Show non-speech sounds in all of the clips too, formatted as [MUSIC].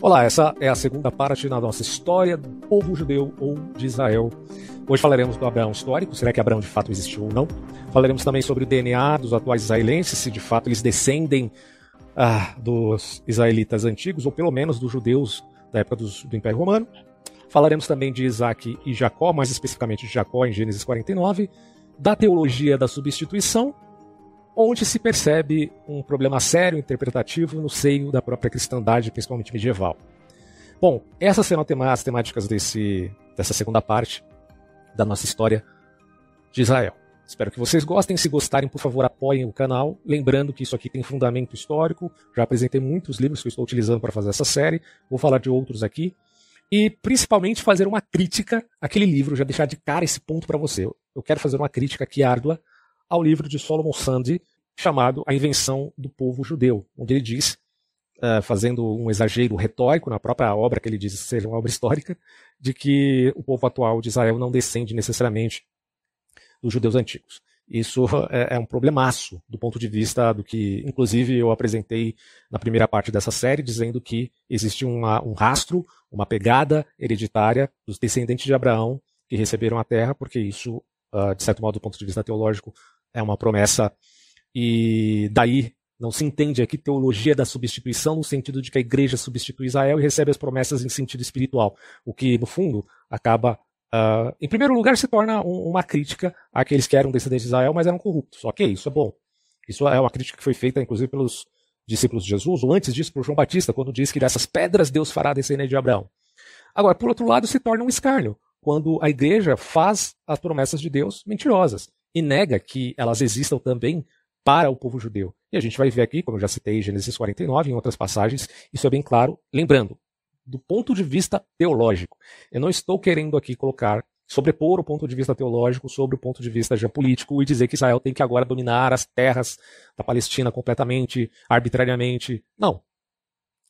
Olá, essa é a segunda parte da nossa história do povo judeu ou de Israel. Hoje falaremos do Abraão histórico, será que Abraão de fato existiu ou não? Falaremos também sobre o DNA dos atuais israelenses, se de fato eles descendem ah, dos israelitas antigos, ou pelo menos dos judeus da época dos, do Império Romano. Falaremos também de Isaac e Jacó, mais especificamente de Jacó em Gênesis 49, da teologia da substituição onde se percebe um problema sério interpretativo no seio da própria cristandade, principalmente medieval. Bom, essas serão as temáticas desse, dessa segunda parte da nossa história de Israel. Espero que vocês gostem. Se gostarem, por favor, apoiem o canal. Lembrando que isso aqui tem fundamento histórico. Já apresentei muitos livros que eu estou utilizando para fazer essa série. Vou falar de outros aqui. E principalmente fazer uma crítica àquele livro, já deixar de cara esse ponto para você. Eu quero fazer uma crítica aqui árdua ao livro de Solomon Sandi, chamado A Invenção do Povo Judeu, onde ele diz, uh, fazendo um exagero retórico na própria obra que ele diz ser uma obra histórica, de que o povo atual de Israel não descende necessariamente dos judeus antigos. Isso é, é, um problemaço do ponto de vista do que, inclusive, eu apresentei na primeira parte dessa série, dizendo que existe uma, um rastro, uma pegada hereditária dos descendentes de Abraão que receberam a terra, porque isso, uh, de certo modo, do ponto de vista teológico, é uma promessa e daí não se entende aqui teologia da substituição no sentido de que a igreja substitui Israel e recebe as promessas em sentido espiritual, o que no fundo acaba Uh, em primeiro lugar, se torna um, uma crítica àqueles que eram descendentes de Israel, mas eram corruptos. Ok, isso é bom. Isso é uma crítica que foi feita, inclusive, pelos discípulos de Jesus, ou antes disso, por João Batista, quando diz que dessas pedras Deus fará descendente de Abraão. Agora, por outro lado, se torna um escárnio, quando a igreja faz as promessas de Deus mentirosas e nega que elas existam também para o povo judeu. E a gente vai ver aqui, como eu já citei Gênesis 49, em outras passagens, isso é bem claro. Lembrando, do ponto de vista teológico, eu não estou querendo aqui colocar, sobrepor o ponto de vista teológico sobre o ponto de vista geopolítico e dizer que Israel tem que agora dominar as terras da Palestina completamente, arbitrariamente. Não.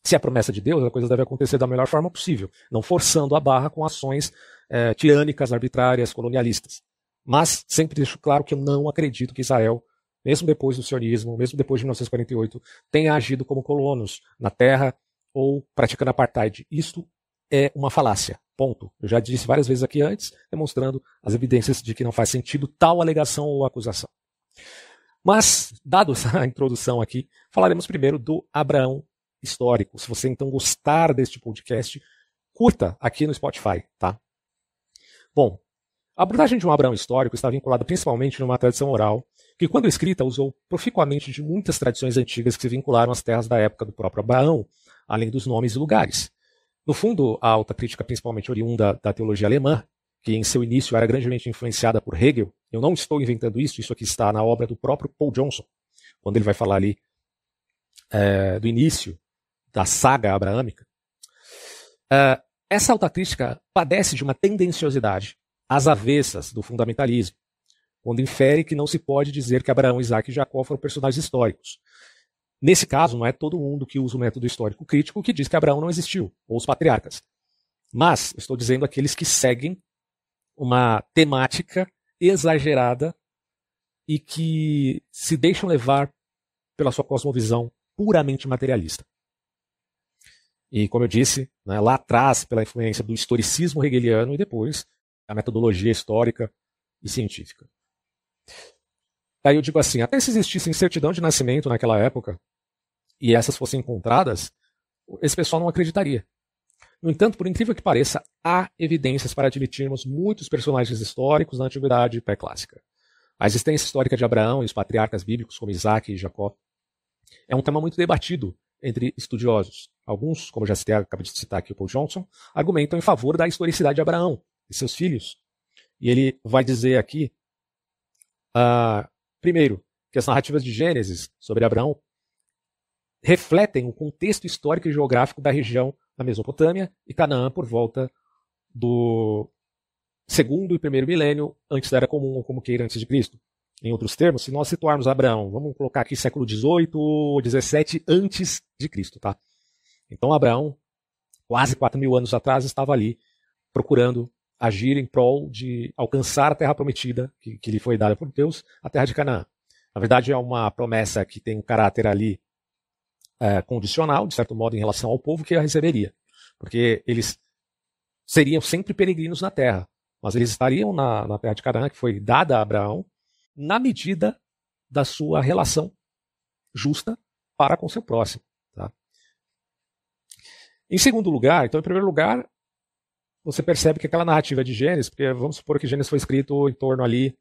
Se é promessa de Deus, a coisa deve acontecer da melhor forma possível, não forçando a barra com ações é, tirânicas, arbitrárias, colonialistas. Mas sempre deixo claro que eu não acredito que Israel mesmo depois do sionismo, mesmo depois de 1948, tenha agido como colonos na terra ou praticando apartheid. Isto é uma falácia. Ponto. Eu já disse várias vezes aqui antes, demonstrando as evidências de que não faz sentido tal alegação ou acusação. Mas, dado essa [LAUGHS] introdução aqui, falaremos primeiro do Abraão histórico. Se você então gostar deste podcast, curta aqui no Spotify, tá? Bom, a abordagem de um Abraão histórico está vinculada principalmente numa tradição oral, que, quando escrita, usou proficuamente de muitas tradições antigas que se vincularam às terras da época do próprio Abraão, além dos nomes e lugares. No fundo, a alta crítica, principalmente oriunda da teologia alemã, que em seu início era grandemente influenciada por Hegel, eu não estou inventando isso, isso aqui está na obra do próprio Paul Johnson, quando ele vai falar ali é, do início da saga abraâmica. É, essa alta crítica padece de uma tendenciosidade às avessas do fundamentalismo, quando infere que não se pode dizer que Abraão, Isaac e Jacó foram personagens históricos. Nesse caso, não é todo mundo que usa o método histórico crítico que diz que Abraão não existiu, ou os patriarcas. Mas estou dizendo aqueles que seguem uma temática exagerada e que se deixam levar pela sua cosmovisão puramente materialista. E, como eu disse, né, lá atrás, pela influência do historicismo hegeliano e depois a metodologia histórica e científica. Aí eu digo assim, até se existisse certidão de nascimento naquela época e essas fossem encontradas, esse pessoal não acreditaria. No entanto, por incrível que pareça, há evidências para admitirmos muitos personagens históricos na antiguidade pré-clássica. A existência histórica de Abraão e os patriarcas bíblicos como Isaac e Jacó é um tema muito debatido entre estudiosos. Alguns, como já citei, acabei de citar aqui o Paul Johnson, argumentam em favor da historicidade de Abraão, e seus filhos. E ele vai dizer aqui, uh, primeiro, que as narrativas de Gênesis sobre Abraão refletem o contexto histórico e geográfico da região da Mesopotâmia e Canaã por volta do segundo e primeiro milênio antes da Era Comum, ou como queira, antes de Cristo. Em outros termos, se nós situarmos Abraão, vamos colocar aqui século XVIII ou XVII antes de Cristo, tá? Então Abraão, quase 4 mil anos atrás, estava ali procurando agir em prol de alcançar a terra prometida que, que lhe foi dada por Deus, a terra de Canaã. Na verdade, é uma promessa que tem um caráter ali é, condicional, de certo modo, em relação ao povo que a receberia. Porque eles seriam sempre peregrinos na terra, mas eles estariam na, na terra de Canaã, que foi dada a Abraão, na medida da sua relação justa para com seu próximo. Tá? Em segundo lugar, então, em primeiro lugar, você percebe que aquela narrativa de Gênesis, porque vamos supor que Gênesis foi escrito em torno ali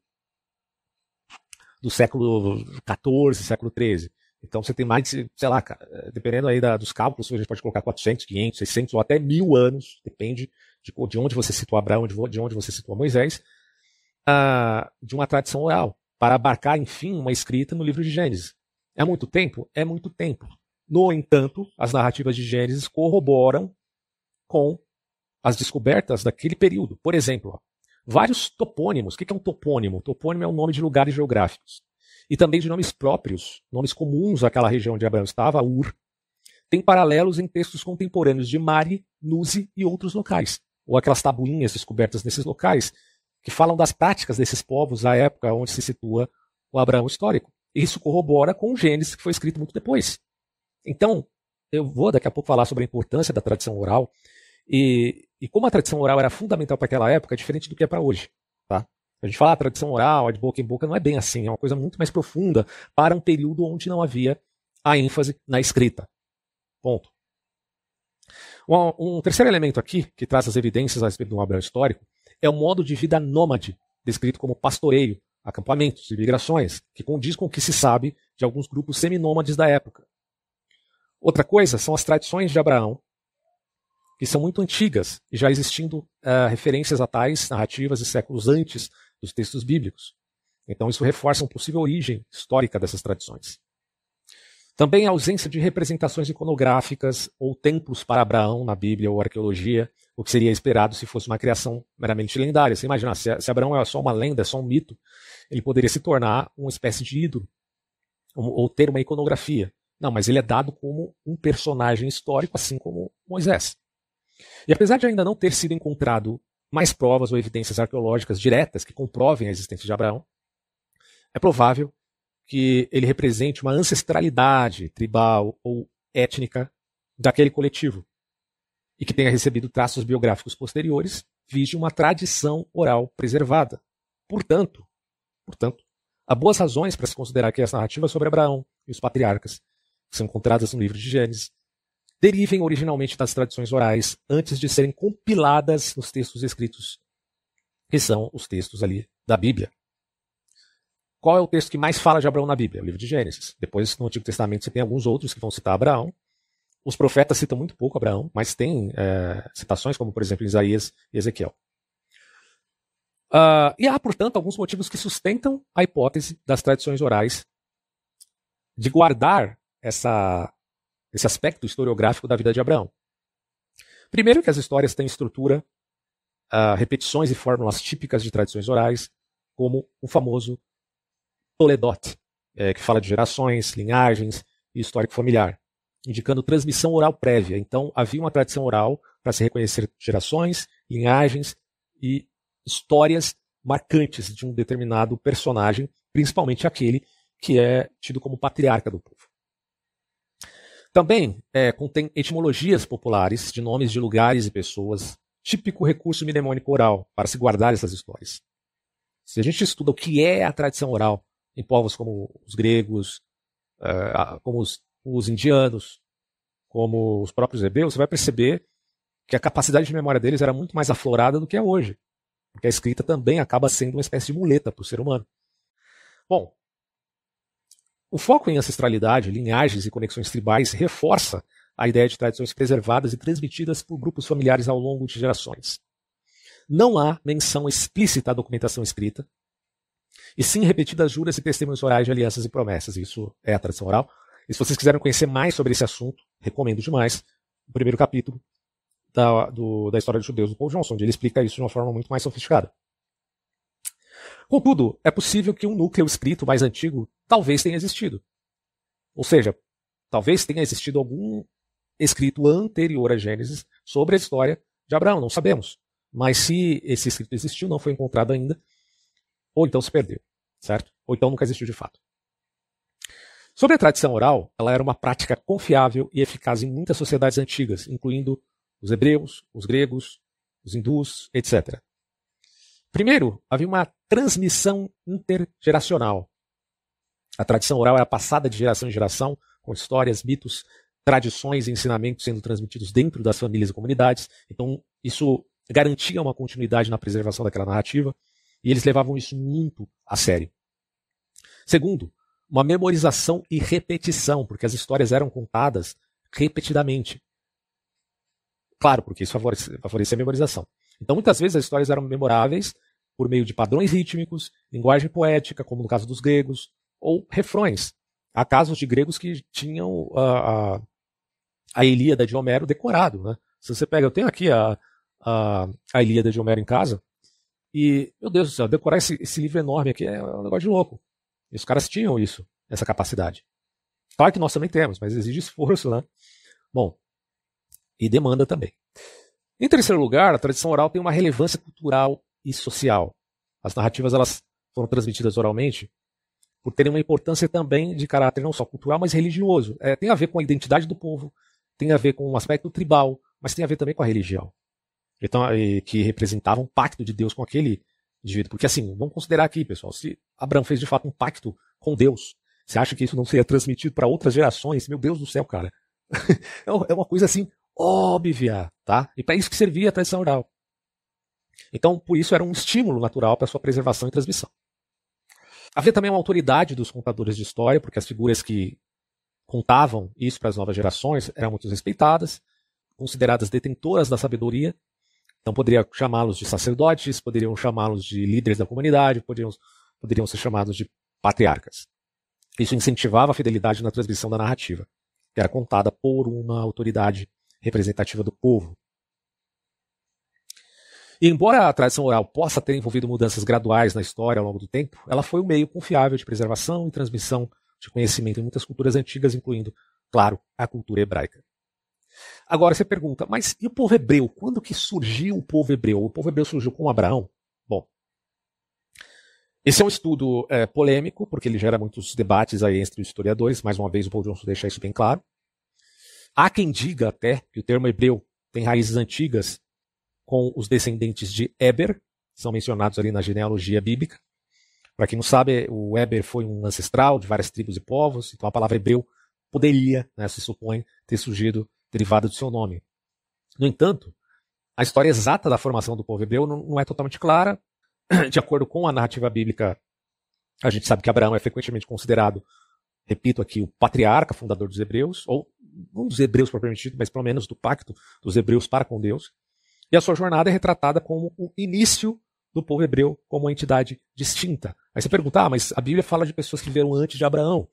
do século XIV, século XIII. Então você tem mais de, sei lá, dependendo aí da, dos cálculos, a gente pode colocar 400, 500, 600 ou até mil anos, depende de, de onde você situa Abraão, de, de onde você situa Moisés, uh, de uma tradição oral, para abarcar, enfim, uma escrita no livro de Gênesis. É muito tempo? É muito tempo. No entanto, as narrativas de Gênesis corroboram com as descobertas daquele período. Por exemplo, ó, vários topônimos. O que é um topônimo? Topônimo é o nome de lugares geográficos. E também de nomes próprios, nomes comuns àquela região onde Abraão estava, Ur. Tem paralelos em textos contemporâneos de Mari, Nuzi e outros locais. Ou aquelas tabuinhas descobertas nesses locais, que falam das práticas desses povos à época onde se situa o Abraão histórico. Isso corrobora com o Gênesis, que foi escrito muito depois. Então, eu vou daqui a pouco falar sobre a importância da tradição oral e, e como a tradição oral era fundamental para aquela época, é diferente do que é para hoje. Tá? A gente fala a tradição oral, de boca em boca, não é bem assim, é uma coisa muito mais profunda para um período onde não havia a ênfase na escrita. Ponto. Um, um terceiro elemento aqui, que traz as evidências a respeito de um Abraão histórico, é o modo de vida nômade, descrito como pastoreio, acampamentos e migrações, que condiz com o que se sabe de alguns grupos seminômades da época. Outra coisa são as tradições de Abraão, que são muito antigas e já existindo uh, referências a tais narrativas de séculos antes dos textos bíblicos. Então, isso reforça uma possível origem histórica dessas tradições. Também a ausência de representações iconográficas ou templos para Abraão na Bíblia ou arqueologia, o que seria esperado se fosse uma criação meramente lendária. Você imagina, se, Abraão é só uma lenda, é só um mito, ele poderia se tornar uma espécie de ídolo, ou ter uma iconografia. Não, mas ele é dado como um personagem histórico, assim como Moisés. E apesar de ainda não ter sido encontrado mais provas ou evidências arqueológicas diretas que comprovem a existência de Abraão, é provável que ele represente uma ancestralidade tribal ou étnica daquele coletivo e que tenha recebido traços biográficos posteriores, vide uma tradição oral preservada. Portanto, portanto, há boas razões para se considerar que as narrativas sobre Abraão e os patriarcas, que são encontradas no livro de Gênesis, derivem originalmente das tradições orais antes de serem compiladas nos textos escritos, que são os textos ali da Bíblia. Qual é o texto que mais fala de Abraão na Bíblia? O livro de Gênesis. Depois, no Antigo Testamento, você tem alguns outros que vão citar Abraão. Os profetas citam muito pouco Abraão, mas tem é, citações como, por exemplo, Isaías e Ezequiel. Uh, e há, portanto, alguns motivos que sustentam a hipótese das tradições orais de guardar essa esse aspecto historiográfico da vida de Abraão. Primeiro, que as histórias têm estrutura, uh, repetições e fórmulas típicas de tradições orais, como o famoso Toledot, é, que fala de gerações, linhagens e histórico familiar, indicando transmissão oral prévia. Então, havia uma tradição oral para se reconhecer gerações, linhagens e histórias marcantes de um determinado personagem, principalmente aquele que é tido como patriarca do povo. Também é, contém etimologias populares de nomes de lugares e pessoas, típico recurso mnemônico oral para se guardar essas histórias. Se a gente estuda o que é a tradição oral em povos como os gregos, uh, como os, os indianos, como os próprios hebreus, você vai perceber que a capacidade de memória deles era muito mais aflorada do que é hoje. Porque a escrita também acaba sendo uma espécie de muleta para o ser humano. Bom, o foco em ancestralidade, linhagens e conexões tribais reforça a ideia de tradições preservadas e transmitidas por grupos familiares ao longo de gerações. Não há menção explícita à documentação escrita, e sim repetidas juras e testemunhos orais de alianças e promessas. Isso é a tradição oral. E se vocês quiserem conhecer mais sobre esse assunto, recomendo demais o primeiro capítulo da, do, da história dos judeus do Paul Johnson, onde ele explica isso de uma forma muito mais sofisticada. Contudo, é possível que um núcleo escrito mais antigo talvez tenha existido. Ou seja, talvez tenha existido algum escrito anterior a Gênesis sobre a história de Abraão, não sabemos. Mas se esse escrito existiu, não foi encontrado ainda, ou então se perdeu, certo? Ou então nunca existiu de fato. Sobre a tradição oral, ela era uma prática confiável e eficaz em muitas sociedades antigas, incluindo os hebreus, os gregos, os hindus, etc. Primeiro, havia uma transmissão intergeracional. A tradição oral era passada de geração em geração, com histórias, mitos, tradições e ensinamentos sendo transmitidos dentro das famílias e comunidades. Então, isso garantia uma continuidade na preservação daquela narrativa, e eles levavam isso muito a sério. Segundo, uma memorização e repetição, porque as histórias eram contadas repetidamente. Claro, porque isso favorecia a memorização. Então, muitas vezes as histórias eram memoráveis por meio de padrões rítmicos, linguagem poética, como no caso dos gregos, ou refrões. Há casos de gregos que tinham a, a, a Ilíada de Homero decorado. Né? Se você pega, eu tenho aqui a, a, a Ilíada de Homero em casa, e, meu Deus do céu, decorar esse, esse livro enorme aqui é um negócio de louco. E os caras tinham isso, essa capacidade. Claro que nós também temos, mas exige esforço, né? Bom, e demanda também. Em terceiro lugar, a tradição oral tem uma relevância cultural e social. As narrativas elas foram transmitidas oralmente por terem uma importância também de caráter não só cultural, mas religioso. É, tem a ver com a identidade do povo, tem a ver com um aspecto tribal, mas tem a ver também com a religião. Então, que representava um pacto de Deus com aquele indivíduo. Porque assim, vamos considerar aqui, pessoal, se Abraão fez de fato um pacto com Deus, você acha que isso não seria transmitido para outras gerações? Meu Deus do céu, cara. [LAUGHS] É uma coisa assim óbvia, tá? E para isso que servia a tradição oral. Então, por isso era um estímulo natural para sua preservação e transmissão. Havia também uma autoridade dos contadores de história, porque as figuras que contavam isso para as novas gerações eram muito respeitadas, consideradas detentoras da sabedoria. Então, poderia chamá-los de sacerdotes, poderiam chamá-los de líderes da comunidade, poderiam, poderiam ser chamados de patriarcas. Isso incentivava a fidelidade na transmissão da narrativa, que era contada por uma autoridade representativa do povo. E embora a tradição oral possa ter envolvido mudanças graduais na história ao longo do tempo, ela foi um meio confiável de preservação e transmissão de conhecimento em muitas culturas antigas, incluindo, claro, a cultura hebraica. Agora você pergunta, mas e o povo hebreu? Quando que surgiu o povo hebreu? O povo hebreu surgiu com Abraão? Bom, esse é um estudo é, polêmico, porque ele gera muitos debates aí entre os historiadores. Mais uma vez, o Paul Johnson deixa isso bem claro. Há quem diga até que o termo hebreu tem raízes antigas com os descendentes de Eber, que são mencionados ali na genealogia bíblica. Para quem não sabe, o Eber foi um ancestral de várias tribos e povos, então a palavra hebreu poderia, né, se supõe, ter surgido derivada do seu nome. No entanto, a história exata da formação do povo hebreu não, não é totalmente clara. [CLEARS THROAT] De acordo com a narrativa bíblica, a gente sabe que Abraão é frequentemente considerado, repito aqui, o patriarca fundador dos hebreus, ou não dos hebreus propriamente dito, mas pelo menos do pacto dos hebreus para com Deus. E a sua jornada é retratada como o início do povo hebreu como uma entidade distinta. Aí você pergunta, ah, mas a Bíblia fala de pessoas que viveram antes de Abraão,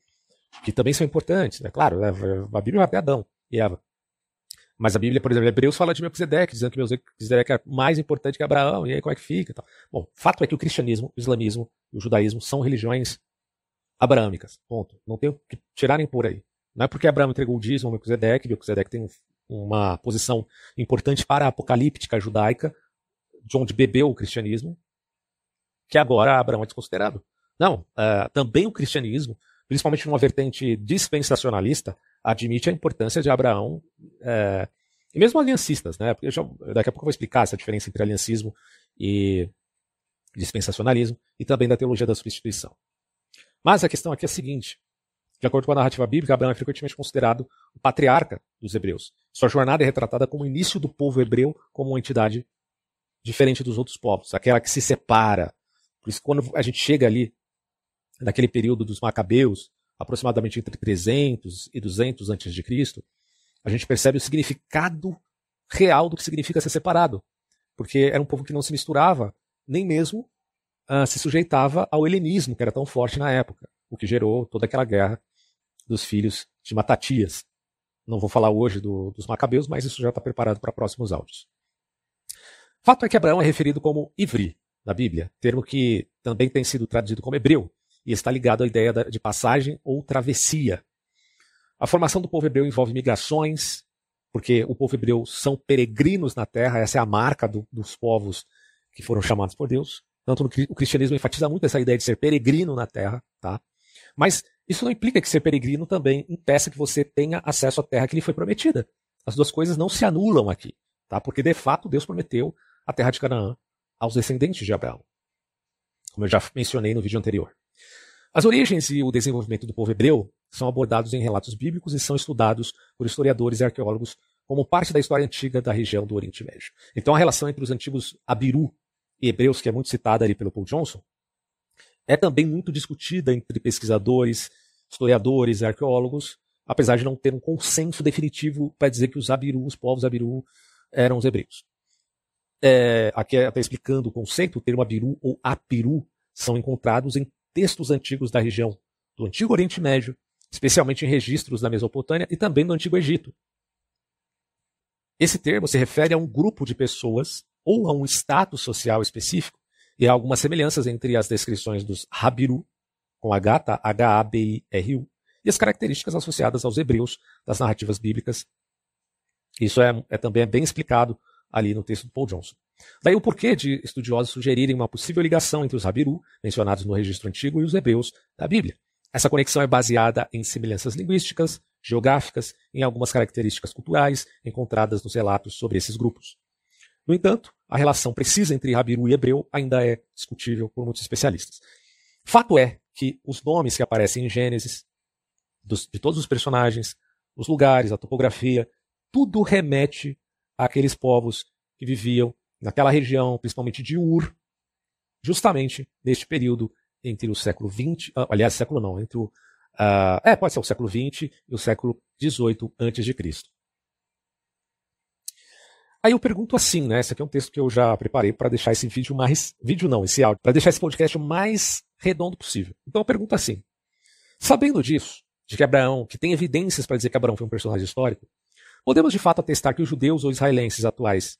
que também são importantes, né? Claro, né? a Bíblia vai até Adão e Eva. Mas a Bíblia, por exemplo, Hebreus fala de Melquisedeque, dizendo que Melquisedeque é mais importante que Abraão, e aí como é que fica? Tal. Bom, fato é que o cristianismo, o islamismo e o judaísmo são religiões abraâmicas, ponto. Não tem o que tirarem por aí. Não é porque Abraão entregou o dízimo ao Melquisedeque, Melquisedeque tem uma posição importante para a apocalíptica judaica, de onde bebeu o cristianismo, que agora Abraão é desconsiderado. Não, uh, também o cristianismo, principalmente numa vertente dispensacionalista, admite a importância de Abraão, uh, e mesmo aliancistas, né? Porque já, daqui a pouco eu vou explicar essa diferença entre aliancismo e dispensacionalismo, e também da teologia da substituição. Mas a questão aqui é a seguinte: de acordo com a narrativa bíblica, Abraão é frequentemente considerado o patriarca dos hebreus. Sua jornada é retratada como o início do povo hebreu como uma entidade diferente dos outros povos, aquela que se separa. Por isso, quando a gente chega ali, naquele período dos macabeus, aproximadamente entre 300 e 200 a.C., a gente percebe o significado real do que significa ser separado. Porque era um povo que não se misturava, nem mesmo uh, se sujeitava ao helenismo, que era tão forte na época, o que gerou toda aquela guerra dos filhos de Matatias. Não vou falar hoje do, dos Macabeus, mas isso já está preparado para próximos áudios. Fato é que Abraão é referido como Ivri na Bíblia, termo que também tem sido traduzido como hebreu e está ligado à ideia de passagem ou travessia. A formação do povo hebreu envolve migrações, porque o povo hebreu são peregrinos na terra, essa é a marca do, dos povos que foram chamados por Deus. Tanto no, o cristianismo enfatiza muito essa ideia de ser peregrino na terra, tá? Mas isso não implica que ser peregrino também impeça que você tenha acesso à terra que lhe foi prometida. As duas coisas não se anulam aqui, tá? Porque de fato Deus prometeu a terra de Canaã aos descendentes de Abraão, como eu já mencionei no vídeo anterior. As origens e o desenvolvimento do povo hebreu são abordados em relatos bíblicos e são estudados por historiadores e arqueólogos como parte da história antiga da região do Oriente Médio. Então a relação entre os antigos Abiru e hebreus, que é muito citada ali pelo Paul Johnson, é também muito discutida entre pesquisadores, historiadores e arqueólogos, apesar de não ter um consenso definitivo para dizer que os Abiru, os povos Abiru, eram os hebreus. É, aqui até explicando o conceito, o termo Abiru ou Apiru são encontrados em textos antigos da região do Antigo Oriente Médio, especialmente em registros da Mesopotâmia e também do Antigo Egito. Esse termo se refere a um grupo de pessoas ou a um status social específico, e há algumas semelhanças entre as descrições dos Habiru, com H, tá? H-A-B-I-R-U, e as características associadas aos hebreus das narrativas bíblicas. Isso é, é também é bem explicado ali no texto do Paul Johnson. Daí o porquê de estudiosos sugerirem uma possível ligação entre os Habiru, mencionados no registro antigo, e os hebreus da Bíblia. Essa conexão é baseada em semelhanças linguísticas, geográficas, em algumas características culturais encontradas nos relatos sobre esses grupos. No entanto, a relação precisa entre Habiru e hebreu ainda é discutível por muitos especialistas. Fato é que os nomes que aparecem em Gênesis, dos, de todos os personagens, os lugares, a topografia, tudo remete àqueles povos que viviam naquela região, principalmente de Ur, justamente neste período entre o século XX, ah, aliás, século não, entre o. Uh, é, pode ser o século XX e o século XVIII Cristo. Aí eu pergunto assim, né? Esse aqui é um texto que eu já preparei para deixar esse vídeo mais. Vídeo não, esse áudio, para deixar esse podcast o mais redondo possível. Então eu pergunto assim: sabendo disso, de que Abraão, que tem evidências para dizer que Abraão foi um personagem histórico, podemos de fato atestar que os judeus ou israelenses atuais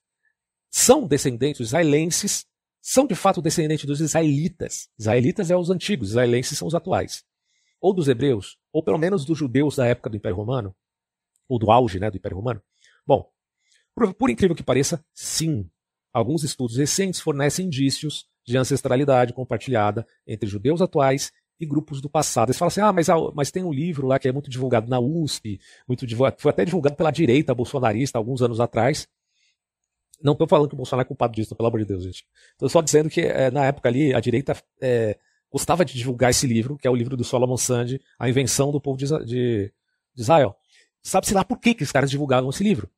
são descendentes, os israelenses são de fato descendentes dos israelitas. Israelitas é os antigos, israelenses são os atuais. Ou dos hebreus, ou pelo menos dos judeus da época do Império Romano, ou do auge né, do Império Romano. Bom, por, por incrível que pareça, sim. Alguns estudos recentes fornecem indícios de ancestralidade compartilhada entre judeus atuais e grupos do passado. Eles falam assim: ah, mas, mas tem um livro lá que é muito divulgado na USP, muito divulgado, foi até divulgado pela direita bolsonarista alguns anos atrás, não estou falando que o Bolsonaro é culpado disso, pelo amor de Deus, gente. Estou só dizendo que é, na época ali a direita é, gostava de divulgar esse livro, que é o livro do Solomon Sand, A Invenção do Povo de, de, de Israel. Sabe-se lá por que, que os caras divulgavam esse livro.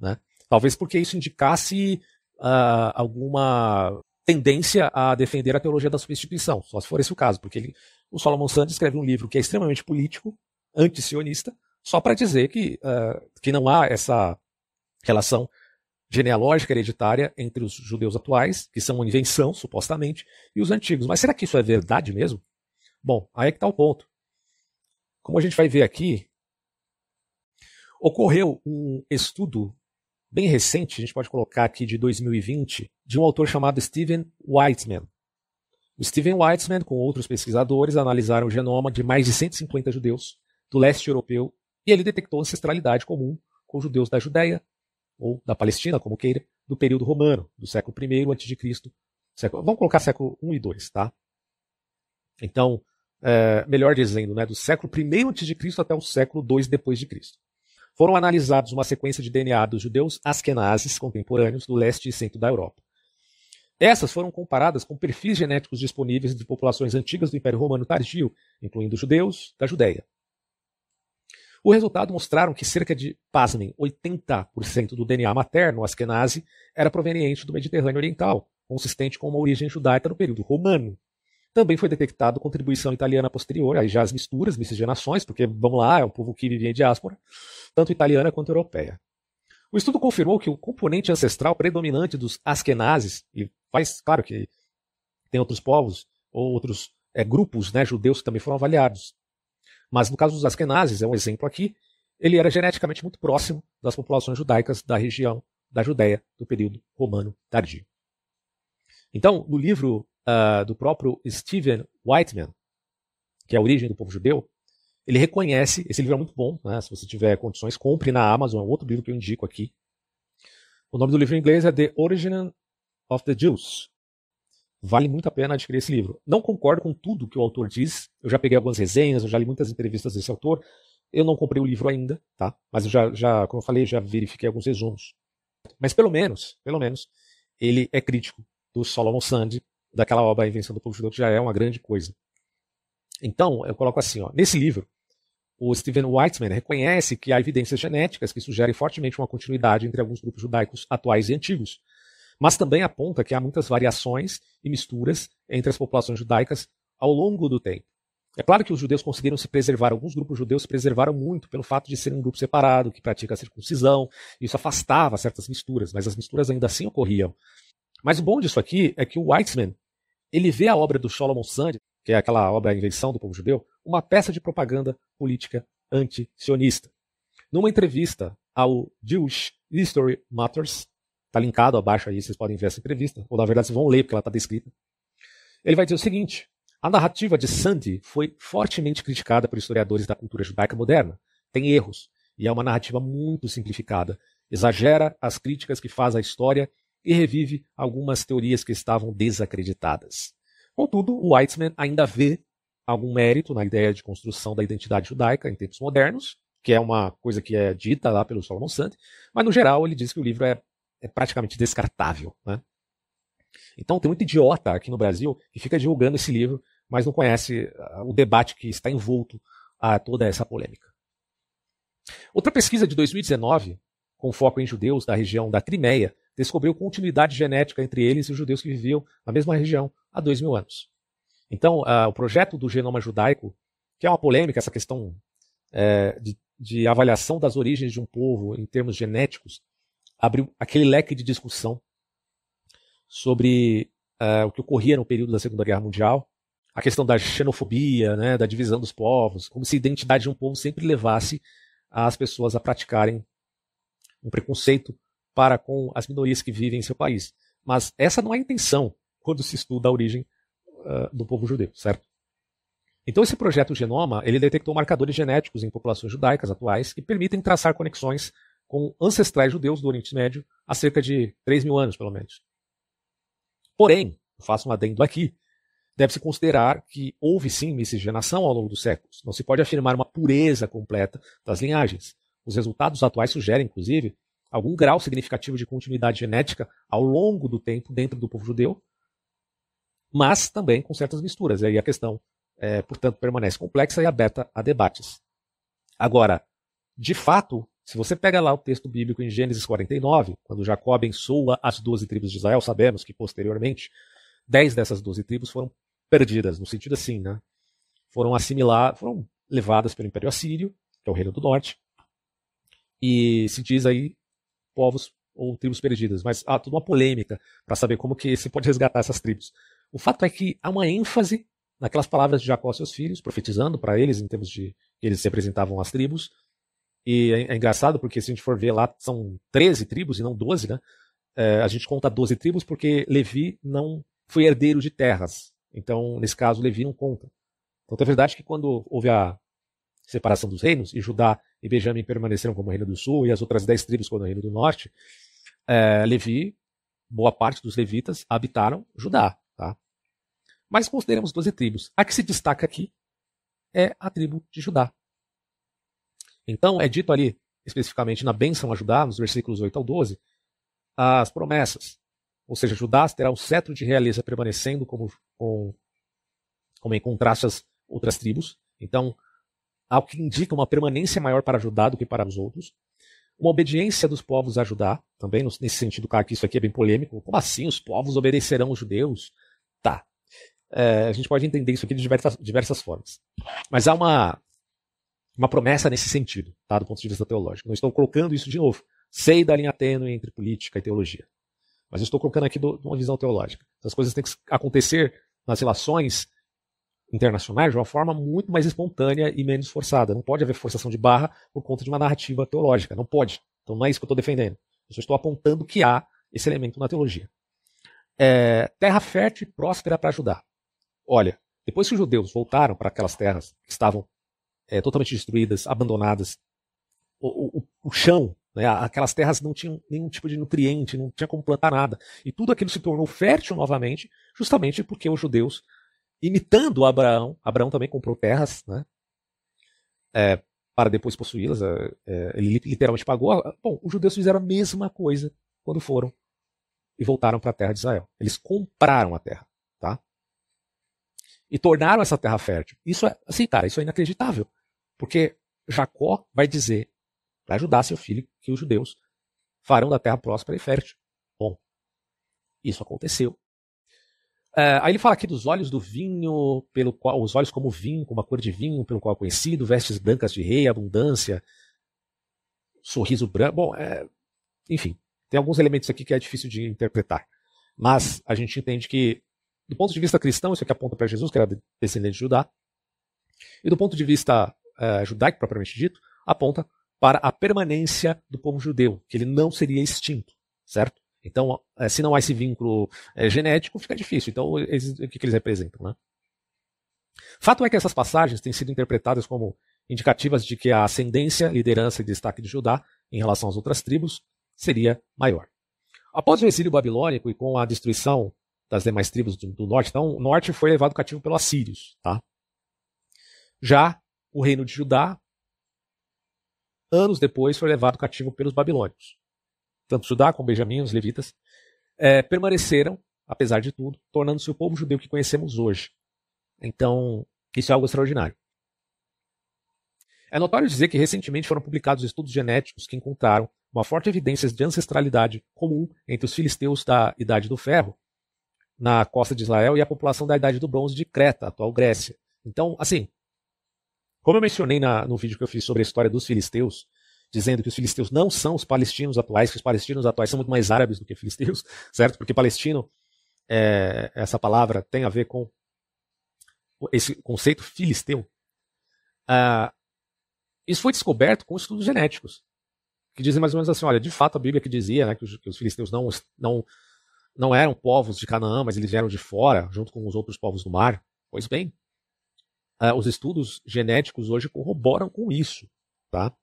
Né? Talvez porque isso indicasse uh, alguma tendência a defender a teologia da substituição, só se for esse o caso, porque ele, o Solomon Sand escreve um livro que é extremamente político, anti-sionista, só para dizer que, uh, que não há essa relação genealógica hereditária entre os judeus atuais, que são uma invenção, supostamente, e os antigos. Mas será que isso é verdade mesmo? Bom, aí é que está o ponto. Como a gente vai ver aqui, ocorreu um estudo bem recente, a gente pode colocar aqui de 2020, de um autor chamado Steven Weitzman. O Steven Weitzman, com outros pesquisadores, analisaram o genoma de mais de 150 judeus do leste europeu e ele detectou ancestralidade comum com judeus da Judéia, ou da Palestina, como queira, do período romano, do século I a.C. Século, vamos colocar século I e II, tá? Então, é, melhor dizendo, né, do século I a.C. até o século II depois de Cristo. Foram analisados uma sequência de DNA dos judeus askenazes contemporâneos do leste e centro da Europa. Essas foram comparadas com perfis genéticos disponíveis de populações antigas do Império Romano tardio, incluindo judeus da Judéia. O resultado mostraram que cerca de, pasmem, 80% do DNA materno askenazi era proveniente do Mediterrâneo Oriental, consistente com uma origem judaica no período romano. Também foi detectado contribuição italiana posterior, aí já as misturas, miscigenações, porque, vamos lá, é um povo que vivia em diáspora, tanto italiana quanto europeia. O estudo confirmou que o componente ancestral predominante dos askenazes, e faz claro que tem outros povos ou outros é, grupos né, judeus que também foram avaliados, mas no caso dos Askenazes, é um exemplo aqui, ele era geneticamente muito próximo das populações judaicas da região da Judéia do período romano tardio. Então, no livro uh, do próprio Stephen Whiteman, que é a origem do povo judeu, ele reconhece, esse livro é muito bom, né? se você tiver condições, compre na Amazon, é outro livro que eu indico aqui. O nome do livro em inglês é The Origin of the Jews. Vale muito a pena adquirir esse livro. Não concordo com tudo que o autor diz. Eu já peguei algumas resenhas, eu já li muitas entrevistas desse autor. Eu não comprei o livro ainda, tá? Mas eu já, já como eu falei, já verifiquei alguns resumos. Mas pelo menos, pelo menos, ele é crítico do Solomon Sand, daquela obra A Invenção do Povo Judeu, que já é uma grande coisa. Então, eu coloco assim, ó, nesse livro, o Steven Weitzman reconhece que há evidências genéticas que sugerem fortemente uma continuidade entre alguns grupos judaicos atuais e antigos, mas também aponta que há muitas variações e misturas entre as populações judaicas ao longo do tempo. É claro que os judeus conseguiram se preservar, alguns grupos judeus se preservaram muito pelo fato de serem um grupo separado, que pratica a circuncisão, isso afastava certas misturas, mas as misturas ainda assim ocorriam. Mas o bom disso aqui é que o Weitzman, ele vê a obra do Solomon Sand, que é aquela obra A Invenção do Povo Judeu, uma peça de propaganda política anti-sionista. Numa entrevista ao Jewish History Matters, está linkado abaixo aí, vocês podem ver essa entrevista, ou na verdade vocês vão ler porque ela está descrita. Ele vai dizer o seguinte: a narrativa de Sandy foi fortemente criticada por historiadores da cultura judaica moderna. Tem erros, e é uma narrativa muito simplificada. Exagera as críticas que faz à história e revive algumas teorias que estavam desacreditadas. Contudo, o Weitzman ainda vê algum mérito na ideia de construção da identidade judaica em tempos modernos, que é uma coisa que é dita lá pelo Solomon Sand, mas no geral ele diz que o livro é, é praticamente descartável. Né? Então tem muito idiota aqui no Brasil que fica divulgando esse livro, mas não conhece ah, o debate que está envolto a toda essa polêmica. Outra pesquisa de 2019, com foco em judeus da região da Crimeia, descobriu continuidade genética entre eles e os judeus que viviam na mesma região há dois mil anos. Então, uh, o projeto do genoma judaico, que é uma polêmica, essa questão é, de, de, avaliação das origens de um povo em termos genéticos, abriu aquele leque de discussão sobre uh, o que ocorria no período da Segunda Guerra Mundial, a questão da xenofobia, né, da divisão dos povos, como se a identidade de um povo sempre levasse as pessoas a praticarem um preconceito para com as minorias que vivem em seu país. Mas essa não é a intenção quando se estuda a origem uh, do povo judeu, certo? Então esse projeto Genoma, ele detectou marcadores genéticos em populações judaicas atuais que permitem traçar conexões com ancestrais judeus do Oriente Médio há cerca de 3 mil anos, pelo menos. Porém, faço um adendo aqui, deve-se considerar que houve sim miscigenação ao longo dos séculos. Não se pode afirmar uma pureza completa das linhagens. Os resultados atuais sugerem, inclusive, algum grau significativo de continuidade genética ao longo do tempo dentro do povo judeu, mas também com certas misturas. E aí a questão, é, portanto, permanece complexa e aberta a debates. Agora, de fato, se você pega lá o texto bíblico em Gênesis 49, quando Jacó abençoa as doze tribos de Israel, sabemos que posteriormente dez dessas doze tribos foram perdidas, no sentido assim, né? Foram assimiladas, foram levadas pelo Império Assírio, que é o reino do norte, e se diz aí povos ou tribos perdidas, mas há toda uma polêmica para saber como que se pode resgatar essas tribos. O fato é que há uma ênfase naquelas palavras de Jacó e seus filhos, profetizando para eles em termos de que eles representavam as tribos. E é, é, engraçado porque se a gente for ver lá, são 13 tribos e não 12, né? É, a gente conta 12 tribos porque Levi não foi herdeiro de terras. Então, nesse caso, Levi não conta. Então, é verdade que quando houve a separação dos reinos, e Judá e Benjamim permaneceram como reino do sul, e as outras dez tribos como reino do norte, é, Levi, boa parte dos levitas, habitaram Judá. Tá? Mas consideremos doze tribos. A que se destaca aqui é a tribo de Judá. Então, é dito ali, especificamente na bênção a Judá, nos versículos 8 ao 12, as promessas. Ou seja, Judá terá um cetro de realeza permanecendo como, como, como em contraste às outras tribos. Então, algo que indica uma permanência maior para Judá do que para os outros. Uma obediência dos povos a Judá, também nesse sentido, claro que isso aqui é bem polêmico. Como assim os povos obedecerão aos judeus? Tá. É, a gente pode entender isso aqui de diversas, diversas formas. Mas há uma, uma promessa nesse sentido, tá, do ponto de vista teológico. Não estou colocando isso de novo. Sei da linha tênue entre política e teologia. Mas estou colocando aqui uma visão teológica. Essas coisas têm que acontecer nas relações internacionais de uma forma muito mais espontânea e menos forçada. Não pode haver forçação de barra por conta de uma narrativa teológica. Não pode. Então não é isso que eu estou defendendo. Eu só estou apontando que há esse elemento na teologia. É, terra fértil e próspera para ajudar. Olha, depois que os judeus voltaram para aquelas terras que estavam é, totalmente destruídas, abandonadas, o, o, o chão Né? Aquelas terras não tinham nenhum tipo de nutriente, não tinha como plantar nada. E tudo aquilo se tornou fértil novamente, justamente porque os judeus, imitando Abraão, Abraão também comprou terras, né? É, para depois possuí-las. É, é, ele literalmente pagou. Bom, os judeus fizeram a mesma coisa quando foram e voltaram para a terra de Israel. Eles compraram a terra, tá? E tornaram essa terra fértil. Isso é, assim, cara, isso é inacreditável. Porque Jacó vai dizer para ajudar seu filho que os judeus farão da terra próspera e fértil. Bom, isso aconteceu. É, aí ele fala aqui dos olhos do vinho, pelo qual os olhos como vinho, como a cor de vinho, pelo qual é conhecido, vestes brancas de rei, abundância, sorriso branco. Bom, é, enfim, tem alguns elementos aqui que é difícil de interpretar. Mas a gente entende que, do ponto de vista cristão, isso aqui aponta para Jesus, que era descendente de Judá. E do ponto de vista é, judaico, propriamente dito, aponta para a permanência do povo judeu, que ele não seria extinto, certo? Então, eh, se não há esse vínculo é, genético, fica difícil. Então, eles, o que, que eles representam? Né? Fato é que essas passagens têm sido interpretadas como indicativas de que a ascendência, liderança e destaque de Judá em relação às outras tribos seria maior. Após o exílio babilônico e com a destruição das demais tribos do, do norte, então o norte foi levado cativo pelos assírios. Tá? Já o reino de Judá anos depois foi levado cativo pelos babilônios. Tanto Judá como Benjamim, os levitas, é, permaneceram, apesar de tudo, tornando-se o povo judeu que conhecemos hoje. Então, isso é algo extraordinário. É notório dizer que recentemente foram publicados estudos genéticos que encontraram uma forte evidência de ancestralidade comum entre os filisteus da Idade do Ferro, na costa de Israel, e a população da Idade do Bronze de Creta, atual Grécia. Então, assim, como eu mencionei na, no vídeo que eu fiz sobre a história dos filisteus, dizendo que os filisteus não são os palestinos atuais, que os palestinos atuais são muito mais árabes do que filisteus, [LAUGHS] certo? Porque palestino, é, essa palavra tem a ver com esse conceito filisteu. Ah, isso foi descoberto com estudos genéticos, que dizem mais ou menos assim: olha, de fato a Bíblia que dizia né, que, os, que os filisteus não, não, não eram povos de Canaã, mas eles vieram de fora, junto com os outros povos do mar. Pois bem, Uh, os estudos genéticos hoje corroboram com isso. Tá?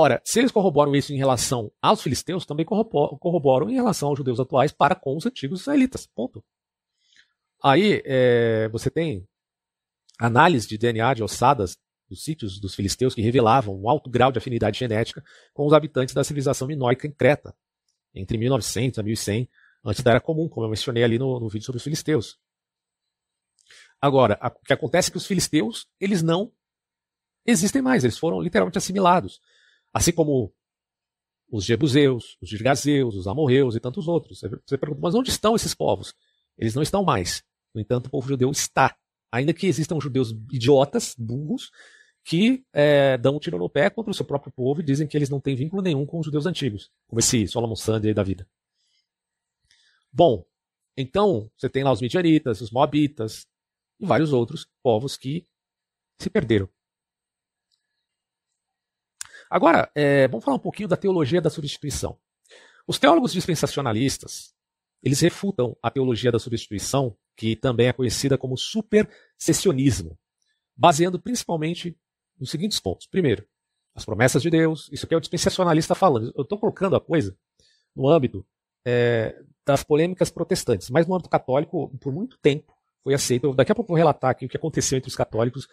Ora, se eles corroboram isso em relação aos filisteus, também corroboram em relação aos judeus atuais para com os antigos israelitas. Ponto. Aí é, você tem análise de DNA de ossadas dos sítios dos filisteus que revelavam um alto grau de afinidade genética com os habitantes da civilização minoica em Creta, entre 1900 a 1100, antes da Era Comum, como eu mencionei ali no, no vídeo sobre os filisteus. Agora, o que acontece é que os filisteus, eles não existem mais, eles foram literalmente assimilados. Assim como os jebuseus, os girgazeus, os amorreus e tantos outros. Você pergunta, mas onde estão esses povos? Eles não estão mais. No entanto, o povo judeu está. Ainda que existam judeus idiotas, burros, que é, dão um tiro no pé contra o seu próprio povo e dizem que eles não têm vínculo nenhum com os judeus antigos, como esse Solomon Sandy aí da vida. Bom, então você tem lá os midianitas, os moabitas, e vários outros povos que se perderam. Agora, é, vamos falar um pouquinho da teologia da substituição. Os teólogos dispensacionalistas, eles refutam a teologia da substituição, que também é conhecida como supersessionismo, baseando principalmente nos seguintes pontos. Primeiro, as promessas de Deus, isso é o dispensacionalista falando. Eu estou colocando a coisa no âmbito é, das polêmicas protestantes, mas no âmbito católico, por muito tempo, foi aceito. Daqui a pouco vou relatar aqui o que aconteceu entre os católicos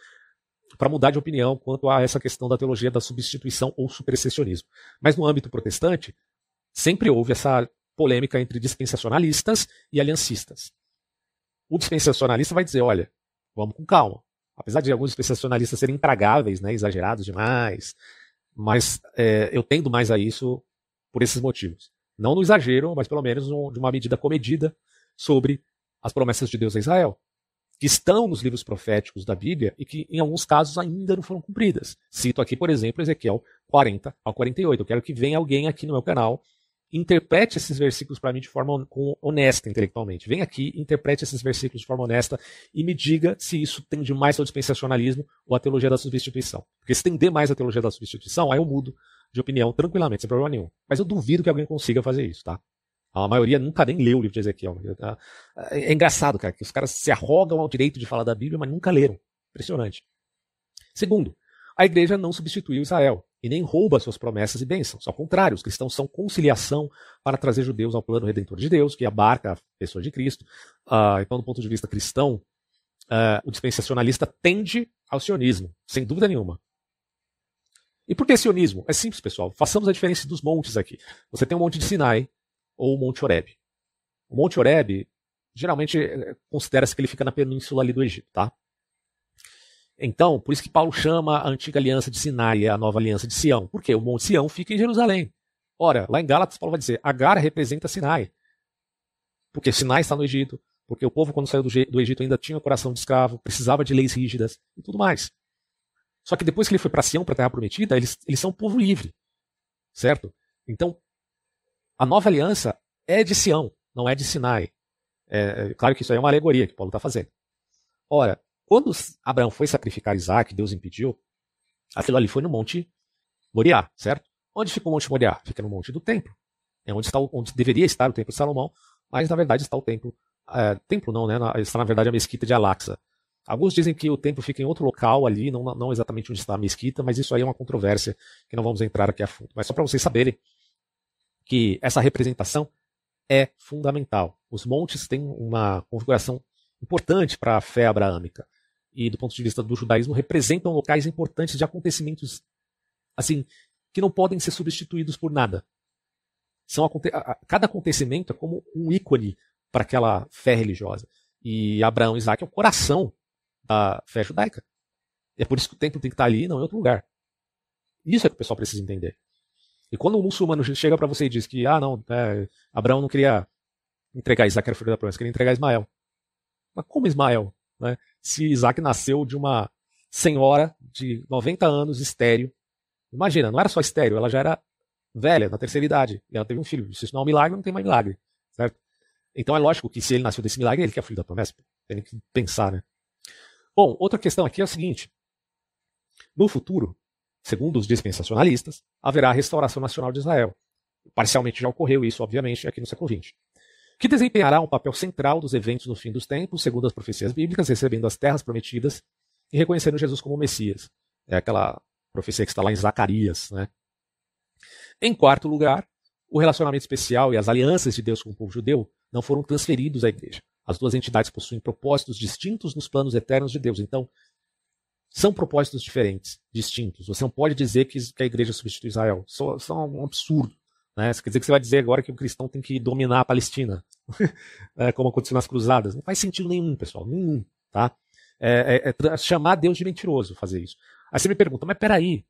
para mudar de opinião quanto a essa questão da teologia da substituição ou supersessionismo. Mas no âmbito protestante, sempre houve essa polêmica entre dispensacionalistas e aliancistas. O dispensacionalista vai dizer, olha, vamos com calma. Apesar de alguns dispensacionalistas serem intragáveis, né, exagerados demais, mas é, eu tendo mais a isso por esses motivos. Não no exagero, mas pelo menos um, de uma medida comedida sobre as promessas de Deus a Israel, que estão nos livros proféticos da Bíblia e que, em alguns casos, ainda não foram cumpridas. Cito aqui, por exemplo, Ezequiel 40 ao 48. Eu quero que venha alguém aqui no meu canal interprete esses versículos para mim de forma honesta intelectualmente. Vem aqui, interprete esses versículos de forma honesta e me diga se isso tende mais ao dispensacionalismo ou à teologia da substituição. Porque se tender mais à teologia da substituição, aí eu mudo de opinião tranquilamente, sem problema nenhum. Mas eu duvido que alguém consiga fazer isso, tá? A maioria nunca nem leu o livro de Ezequiel. É engraçado, cara, que os caras se arrogam ao direito de falar da Bíblia, mas nunca leram. Impressionante. Segundo, a igreja não substituiu Israel. e nem rouba suas promessas e bênçãos. Ao contrário, os cristãos são conciliação para trazer judeus ao plano redentor de Deus, que abarca a pessoa de Cristo. Uh, então, do ponto de vista cristão, uh, o dispensacionalista tende ao sionismo, sem dúvida nenhuma. E por que sionismo? É simples, pessoal. Façamos a diferença dos montes aqui. Você tem o Monte de Sinai ou o Monte Horeb. O Monte Horeb, geralmente, eh, considera-se que ele fica na península ali do Egito, tá? Então, por isso que Paulo chama a antiga aliança de Sinai a nova aliança de Sião. Por quê? O Monte Sião fica em Jerusalém. Ora, lá em Gálatas, Paulo vai dizer: Agar representa Sinai. Porque Sinai está no Egito, porque o povo, quando saiu do Egito, ainda tinha o coração de escravo, precisava de leis rígidas e tudo mais. Só que depois que ele foi para Sião, para a Terra Prometida, eles, eles são um povo livre. Certo? Então, a nova aliança é de Sião, não é de Sinai. É, é claro que isso aí é uma alegoria que Paulo está fazendo. Ora, quando Abraão foi sacrificar Isaac, Deus impediu, aquilo ali foi no Monte Moriá, certo? Onde fica o Monte Moriá? Fica no Monte do Templo. É onde, está, onde deveria estar o Templo de Salomão, mas na verdade está o Templo. É, templo não, né? Está na verdade a mesquita de Alaxa. Alguns dizem que o templo fica em outro local ali, não, não exatamente onde está a mesquita, mas isso aí é uma controvérsia que não vamos entrar aqui a fundo. Mas só para vocês saberem que essa representação é fundamental. Os montes têm uma configuração importante para a fé abraâmica e do ponto de vista do judaísmo representam locais importantes de acontecimentos assim que não podem ser substituídos por nada. São cada acontecimento é como um ícone para aquela fé religiosa. E Abraão e Isaac é o coração da fé judaica. É por isso que o templo tem que estar ali, não em outro lugar. Isso é que o pessoal precisa entender. E quando um muçulmano chega para você e diz que, ah, não, é, Abraão não queria entregar Isaac, era filho da promessa, queria entregar Ismael. Mas como Ismael? Né? Se Isaac nasceu de uma senhora de 90 anos, estéreo. Imagina, não era só estéreo, ela já era velha, na terceira idade. E ela teve um filho. Se isso não é um milagre, não tem mais milagre. Certo? Então é lógico que se ele nasceu desse milagre, ele que é filho da promessa. Tem que pensar, né? Bom, outra questão aqui é o seguinte. No futuro, segundo os dispensacionalistas, haverá a restauração nacional de Israel. Parcialmente já ocorreu isso, obviamente, aqui no século XX que desempenhará um papel central dos eventos no fim dos tempos, segundo as profecias bíblicas, recebendo as terras prometidas e reconhecendo Jesus como Messias. É aquela profecia que está lá em Zacarias. Né? Em quarto lugar, o relacionamento especial e as alianças de Deus com o povo judeu não foram transferidos à igreja. As duas entidades possuem propósitos distintos nos planos eternos de Deus. Então, são propósitos diferentes, distintos. Você não pode dizer que a igreja substitui Israel. Isso, é um absurdo. Né? Quer dizer que você vai dizer agora que o cristão tem que dominar a Palestina, [LAUGHS] é, como aconteceu nas cruzadas. Não faz sentido nenhum, pessoal, nenhum. Tá? É, é, é chamar Deus de mentiroso fazer isso. Aí você me pergunta, mas peraí,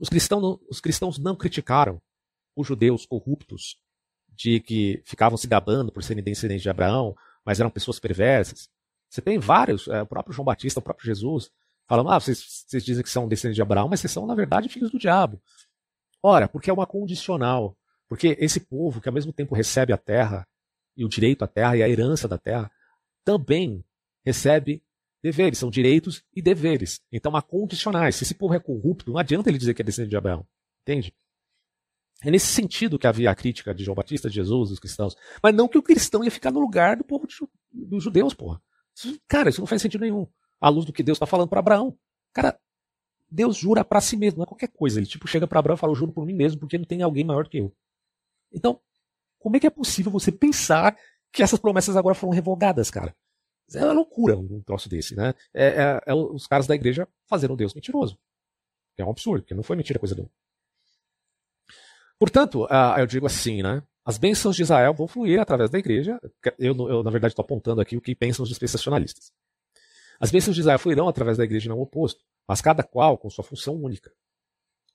os cristãos não, os cristãos não criticaram os judeus corruptos de que ficavam se gabando por serem descendentes de Abraão, mas eram pessoas perversas. Você tem vários, é, o próprio João Batista, o próprio Jesus, falando, ah, vocês, vocês dizem que são descendentes de Abraão, mas vocês são, na verdade, filhos do diabo. Ora, porque é uma condicional. Porque esse povo, que ao mesmo tempo recebe a terra, e o direito à terra e a herança da terra, também recebe deveres, são direitos e deveres. Então há condicionais. Se esse povo é corrupto, não adianta ele dizer que é descendente de Abraão. Entende? É nesse sentido que havia a crítica de João Batista, de Jesus, dos cristãos. Mas não que o cristão ia ficar no lugar do povo dos judeus, porra. Cara, isso não faz sentido nenhum. À luz do que Deus está falando para Abraão. Cara, Deus jura para si mesmo, não é qualquer coisa. Ele tipo chega para Abraão e fala: Eu juro por mim mesmo, porque não tem alguém maior que eu. Então, como é que é possível você pensar que essas promessas agora foram revogadas, cara? É uma loucura um troço desse, né? É, é, é os caras da igreja fazendo Deus mentiroso. É um absurdo, porque não foi mentira coisa nenhuma. Portanto, uh, eu digo assim, né? As bênçãos de Israel vão fluir através da igreja. Eu, eu na verdade, estou apontando aqui o que pensam os dispensacionalistas. As bênçãos de Israel fluirão através da igreja e não o oposto mas cada qual com sua função única.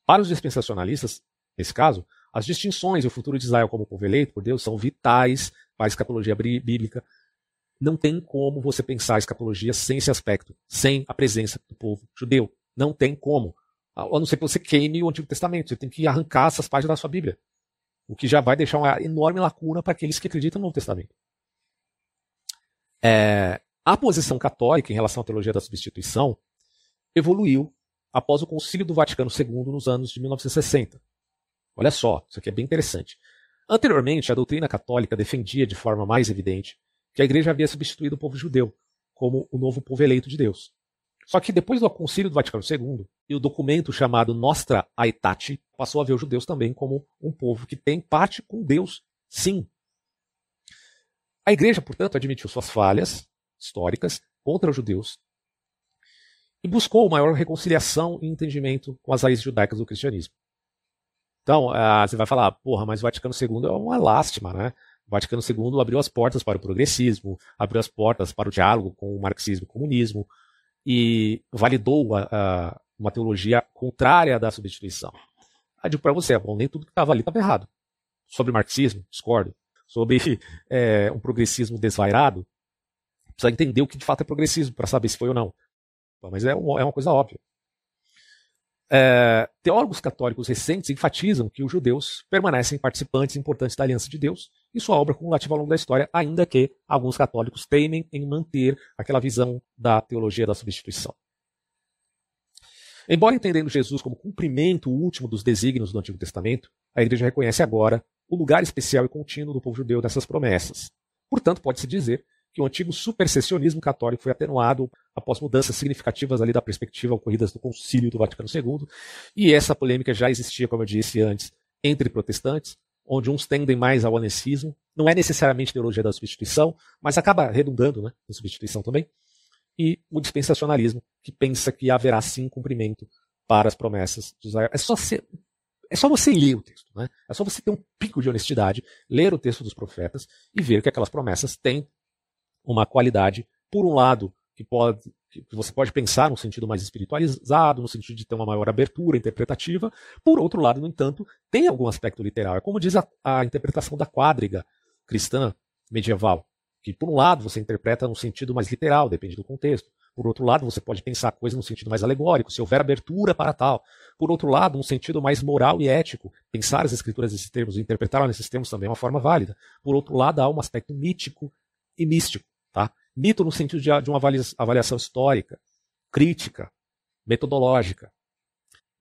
Para os dispensacionalistas, nesse caso, as distinções e o futuro de Israel como povo eleito por Deus são vitais para a escatologia bíblica. Não tem como você pensar a escatologia sem esse aspecto, sem a presença do povo judeu. Não tem como. A não ser que você queime o Antigo Testamento. Você tem que arrancar essas páginas da sua Bíblia. O que já vai deixar uma enorme lacuna para aqueles que acreditam no Novo Testamento. É, a posição católica em relação à teologia da substituição evoluiu após o Concílio do Vaticano II nos anos de 1960. Olha só, isso aqui é bem interessante. Anteriormente, a doutrina católica defendia de forma mais evidente que a igreja havia substituído o povo judeu como o novo povo eleito de Deus. Só que depois do Concílio do Vaticano II e o documento chamado Nostra Aetate passou a ver os judeus também como um povo que tem parte com Deus, sim. A igreja, portanto, admitiu suas falhas históricas contra os judeus e buscou maior reconciliação e entendimento com as raízes judaicas do cristianismo. Então, uh, você vai falar, porra, mas o Vaticano II é uma lástima, né? O Vaticano II abriu as portas para o progressismo, abriu as portas para o diálogo com o marxismo e o comunismo e validou a, a, uma teologia contrária da substituição. Aí digo para você, bom, nem tudo que estava ali estava errado. Sobre marxismo, discordo. Sobre é, [LAUGHS] um progressismo desvairado, precisa entender o que de fato é progressismo para saber se foi ou não. Mas é, uma, é uma coisa óbvia. É, teólogos católicos recentes enfatizam que os judeus permanecem participantes importantes da aliança de Deus e sua obra cumulativa ao longo da história, ainda que alguns católicos temem em manter aquela visão da teologia da substituição. Embora entendendo Jesus como cumprimento último dos desígnios do Antigo Testamento, a Igreja reconhece agora o lugar especial e contínuo do povo judeu nessas promessas. Portanto, pode-se dizer que o antigo supersessionismo católico foi atenuado após mudanças significativas ali da perspectiva ocorridas no Concílio do Vaticano II, e essa polêmica já existia, como eu disse antes, entre protestantes, onde uns tendem mais ao anecismo, não é necessariamente teologia da substituição, mas acaba redundando né, em substituição também, e o dispensacionalismo, que pensa que haverá sim cumprimento para as promessas de Israel. É só, ser, é só você ler o texto, né? é só você ter um pico de honestidade, ler o texto dos profetas e ver que aquelas promessas têm uma qualidade, por um lado, que, pode, que você pode pensar num sentido mais espiritualizado, no sentido de ter uma maior abertura interpretativa, por outro lado, no entanto, tem algum aspecto literal. É como diz a, a interpretação da quadriga cristã medieval, que por um lado você interpreta no sentido mais literal, depende do contexto. Por outro lado, você pode pensar a coisa no sentido mais alegórico, se houver abertura para tal. Por outro lado, um sentido mais moral e ético, pensar as escrituras nesses termos, interpretar nesses termos também é uma forma válida. Por outro lado, há um aspecto mítico e místico. Tá? Mito no sentido de, de uma avaliação histórica, crítica, metodológica.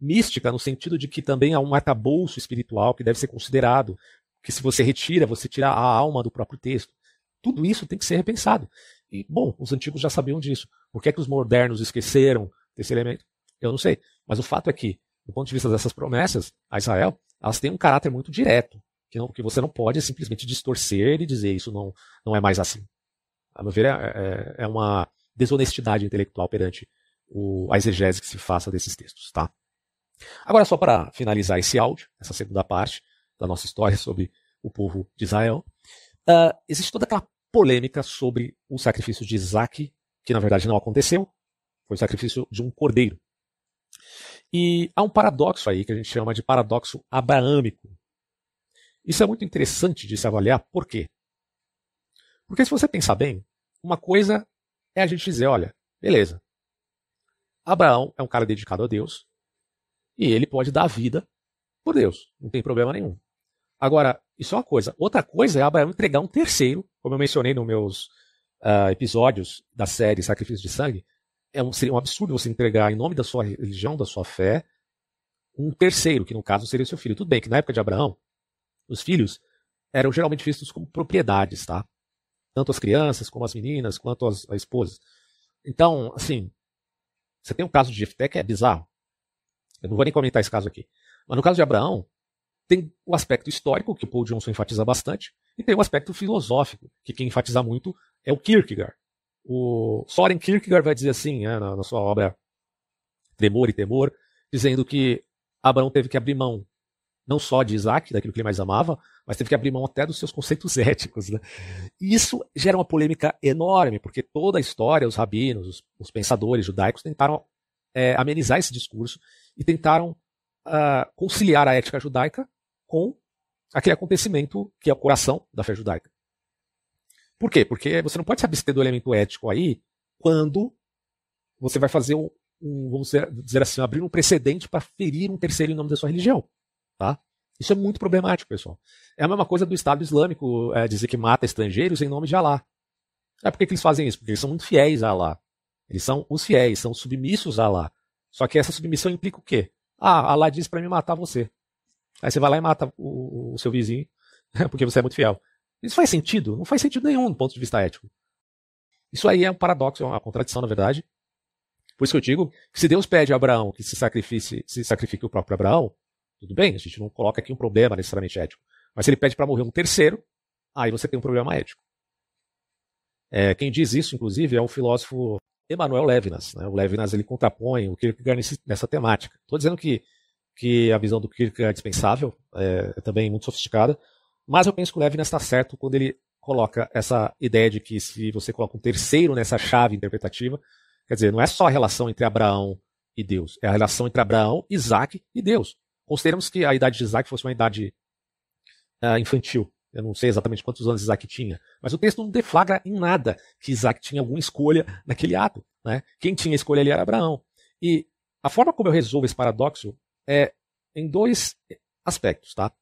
Mística no sentido de que também há um arcabouço espiritual que deve ser considerado, que se você retira, você tira a alma do próprio texto. Tudo isso tem que ser repensado. E, bom, os antigos já sabiam disso. Por que, é que os modernos esqueceram desse elemento? Eu não sei. Mas o fato é que, do ponto de vista dessas promessas a Israel, elas têm um caráter muito direto, que, não, que você não pode simplesmente distorcer e dizer isso não, não é mais assim a meu ver, é, é, é uma desonestidade intelectual perante o, a exegese que se faça desses textos. Tá? Agora, só para finalizar esse áudio, essa segunda parte da nossa história sobre o povo de Israel, uh, existe toda aquela polêmica sobre o sacrifício de Isaac, que na verdade não aconteceu, foi o sacrifício de um cordeiro. E há um paradoxo aí que a gente chama de paradoxo abraâmico. Isso é muito interessante de se avaliar, por quê? Porque se você pensar bem, uma coisa é a gente dizer, olha, beleza. Abraão é um cara dedicado a Deus e ele pode dar vida por Deus, não tem problema nenhum. Agora, isso é uma coisa. Outra coisa é Abraão entregar um terceiro, como eu mencionei nos meus uh, episódios da série Sacrifício de Sangue. É um, seria um absurdo você entregar, em nome da sua religião, da sua fé, um terceiro, que no caso seria seu filho. Tudo bem que na época de Abraão, os filhos eram geralmente vistos como propriedades, tá? tanto as crianças como as meninas, quanto as, as esposas. Então, assim, você tem um caso de Jefté que é bizarro. Eu não vou nem comentar esse caso aqui. Mas no caso de Abraão, tem o aspecto histórico, que o Paul Johnson enfatiza bastante, e tem o aspecto filosófico, que quem enfatiza muito é o Kierkegaard. O Soren Kierkegaard vai dizer assim, né, na, na sua obra Tremor e Temor, dizendo que Abraão teve que abrir mão não só de Isaac, daquilo que ele mais amava, mas teve que abrir mão até dos seus conceitos [LAUGHS] éticos. Né? E isso gera uma polêmica enorme, porque toda a história, os rabinos, os, os pensadores judaicos tentaram é, amenizar esse discurso e tentaram uh, conciliar a ética judaica com aquele acontecimento que é o coração da fé judaica. Por quê? Porque você não pode se abster do elemento ético aí quando você vai fazer um, um vamos dizer assim, abrir um precedente para ferir um terceiro em nome da sua religião. Tá? Isso é muito problemático, pessoal. É a mesma coisa do Estado Islâmico é, dizer que mata estrangeiros em nome de Alá. É por que, eles fazem isso? Porque eles são muito fiéis a Alá. Eles são os fiéis, são submissos a Alá. Só que essa submissão implica o quê? Ah, Alá diz para mim matar você. Aí você vai lá e mata o, o seu vizinho, [LAUGHS] porque você é muito fiel. Isso faz sentido? Não faz sentido nenhum do ponto de vista ético. Isso aí é um paradoxo, é uma contradição, na verdade. Por isso que eu digo que se Deus pede a Abraão que se sacrifique, se sacrifique o próprio Abraão, tudo bem, a gente não coloca aqui um problema necessariamente ético. Mas se ele pede para morrer um terceiro, aí você tem um problema ético. É, quem diz isso, inclusive, é o filósofo Emanuel Levinas. Né? O Levinas ele contrapõe o Kierkegaard nessa temática. Estou dizendo que, que a visão do Kierkegaard é dispensável, é, é também muito sofisticada, mas eu penso que o Levinas está certo quando ele coloca essa ideia de que se você coloca um terceiro nessa chave interpretativa, quer dizer, não é só a relação entre Abraão e Deus, é a relação entre Abraão, Isaac e Deus. Consideramos que a idade de Isaac fosse uma idade uh, infantil. Eu não sei exatamente quantos anos Isaac tinha, mas o texto não deflagra em nada que Isaac tinha alguma escolha naquele ato. Né? Quem tinha escolha ali era Abraão. E a forma como eu resolvo esse paradoxo é em dois aspectos. Tá?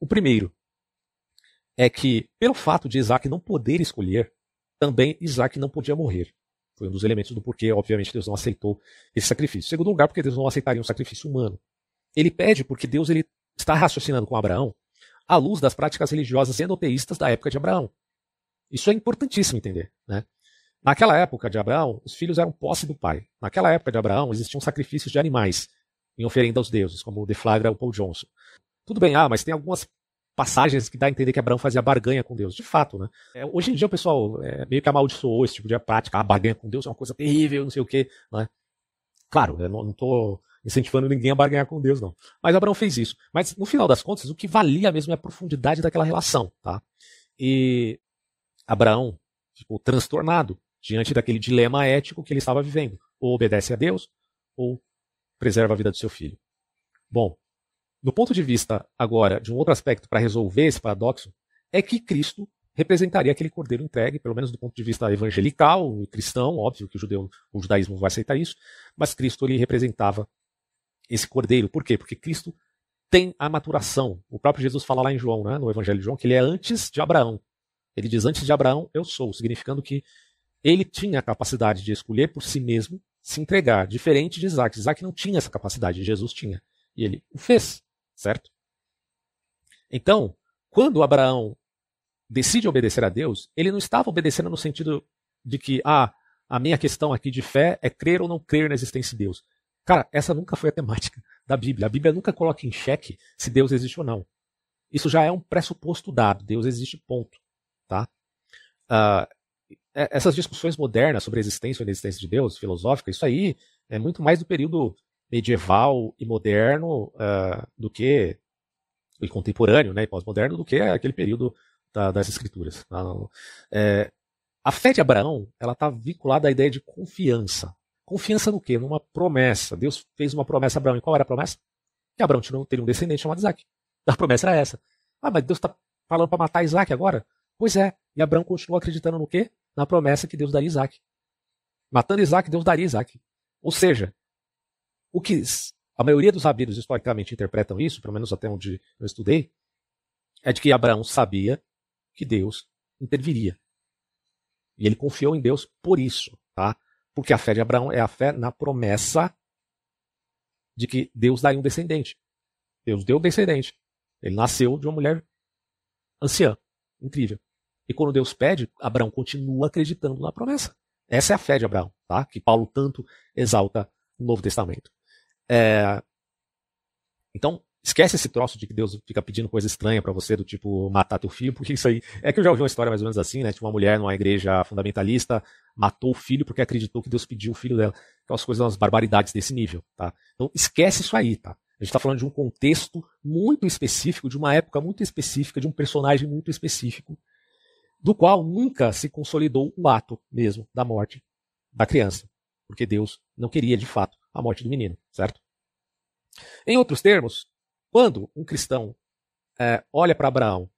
O primeiro é que, pelo fato de Isaac não poder escolher, também Isaac não podia morrer. Foi um dos elementos do porquê, obviamente, Deus não aceitou esse sacrifício. Em segundo lugar, porque Deus não aceitaria um sacrifício humano. Ele pede porque Deus ele está raciocinando com Abraão à luz das práticas religiosas endoteístas da época de Abraão. Isso é importantíssimo entender. Né? Naquela época de Abraão, os filhos eram posse do pai. Naquela época de Abraão, existiam sacrifícios de animais em oferenda aos deuses, como deflagra o Paul Johnson. Tudo bem, ah, mas tem algumas passagens que dá a entender que Abraão fazia barganha com Deus. De fato, né? É, hoje em dia o pessoal é, meio que amaldiçoou esse tipo de prática. Ah, barganha com Deus é uma coisa terrível, não sei o quê. Né? Claro, eu não estou incentivando ninguém a barganhar com Deus, não. Mas Abraão fez isso. Mas no final das contas, o que valia mesmo é a profundidade daquela relação, tá? E Abraão ficou transtornado diante daquele dilema ético que ele estava vivendo. Ou obedece a Deus, ou preserva a vida do seu filho. Bom, do ponto de vista agora de um outro aspecto para resolver esse paradoxo, é que Cristo representaria aquele cordeiro entregue, pelo menos do ponto de vista evangelical e cristão, óbvio que o, judeu, o judaísmo vai aceitar isso, mas Cristo ele representava esse cordeiro. Por quê? Porque Cristo tem a maturação. O próprio Jesus fala lá em João, né, no Evangelho de João, que ele é antes de Abraão. Ele diz: Antes de Abraão, eu sou, significando que ele tinha a capacidade de escolher por si mesmo se entregar, diferente de Isaac. Isaac não tinha essa capacidade, Jesus tinha. E ele o fez, certo? Então, quando Abraão decide obedecer a Deus, ele não estava obedecendo no sentido de que, ah, a minha questão aqui de fé é crer ou não crer na existência de Deus. Cara, essa nunca foi a temática [LAUGHS] da Bíblia. A Bíblia nunca coloca em xeque se Deus existe ou não. Isso já é um pressuposto dado. Deus existe, ponto. Tá? Uh, essas discussões modernas sobre a existência ou inexistência de Deus, filosófica, isso aí é muito mais do período medieval e moderno uh, do que e contemporâneo, né, e pós-moderno, do que aquele período da, das escrituras. Tá? É, a fé de Abraão ela está vinculada à ideia de confiança. Confiança no quê? Numa promessa. Deus fez uma promessa a Abraão. E qual era a promessa? Que Abraão teria um descendente chamado Isaac. A promessa era essa. Ah, mas Deus está falando para matar Isaac agora? Pois é. E Abraão continuou acreditando no quê? Na promessa que Deus daria Isaac. Matando Isaac, Deus daria Isaac. Ou seja, o que a maioria dos rabinos historicamente interpretam isso, pelo menos até onde eu estudei, é de que Abraão sabia que Deus interviria. E ele confiou em Deus por isso, tá? Porque a fé de Abraão é a fé na promessa de que Deus daria um descendente. Deus deu um descendente. Ele nasceu de uma mulher anciã. Incrível. E quando Deus pede, Abraão continua acreditando na promessa. Essa é a fé de Abraão, tá? Que Paulo tanto exalta no Novo Testamento. É... Então, Esquece esse troço de que Deus fica pedindo coisa estranha para você, do tipo matar teu filho, [LAUGHS] porque isso aí. É que eu já ouvi uma história mais ou menos assim, né? Tipo, uma mulher numa igreja fundamentalista matou o filho porque acreditou que Deus pediu o filho dela. Aquelas coisas, umas barbaridades desse nível, tá? Então esquece isso aí, tá? A gente está falando de um contexto muito específico, de uma época muito específica, de um personagem muito específico, do qual nunca se consolidou o ato mesmo da morte da criança. Porque Deus não queria, de fato, a morte do menino, certo? Em outros termos, quando um cristão é, olha para Abraão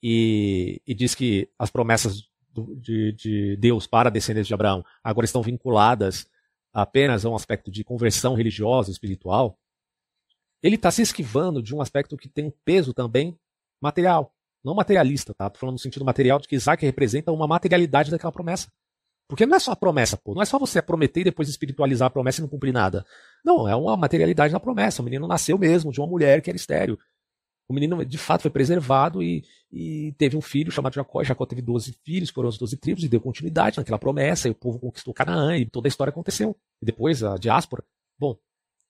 e, e, diz que as promessas do, de, de, Deus para a descendência de Abraão agora estão vinculadas apenas a um aspecto de conversão religiosa, espiritual, ele está se esquivando de um aspecto que tem um peso também material, não materialista, tá? Tô falando no sentido material de que Isaac representa uma materialidade daquela promessa. Porque não é só a promessa, pô. Não é só você prometer e depois espiritualizar a promessa e não cumprir nada. Não, é uma materialidade da promessa. O menino nasceu mesmo de uma mulher que era estéreo. O menino, de fato, foi preservado e, e teve um filho chamado Jacó. Jacó teve 12 filhos, foram as 12 tribos, e deu continuidade naquela promessa, e o povo conquistou Canaã, e toda a história aconteceu. E depois a diáspora. Bom,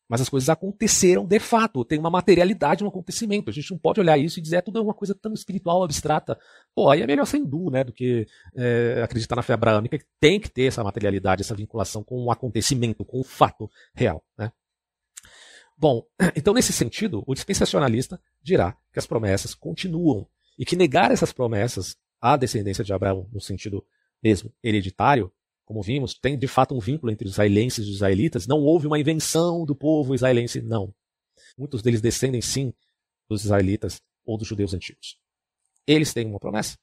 mas as coisas aconteceram de fato, tem uma materialidade no acontecimento. A gente não pode olhar isso e dizer é tudo uma coisa tão espiritual, abstrata. Pô, aí é melhor ser hindu, né, do que é, acreditar na fé abraâmica, que tem que ter essa materialidade, essa vinculação com o acontecimento, com o fato real. Né? Bom, [CLEARS THROAT] então nesse sentido, o dispensacionalista dirá que as promessas continuam e que negar essas promessas à descendência de Abraão, no sentido mesmo hereditário, como vimos, tem de fato um vínculo entre os israelenses e os israelitas. Não houve uma invenção do povo israelense, não. Muitos deles descendem sim dos israelitas ou dos judeus antigos. Eles têm uma promessa.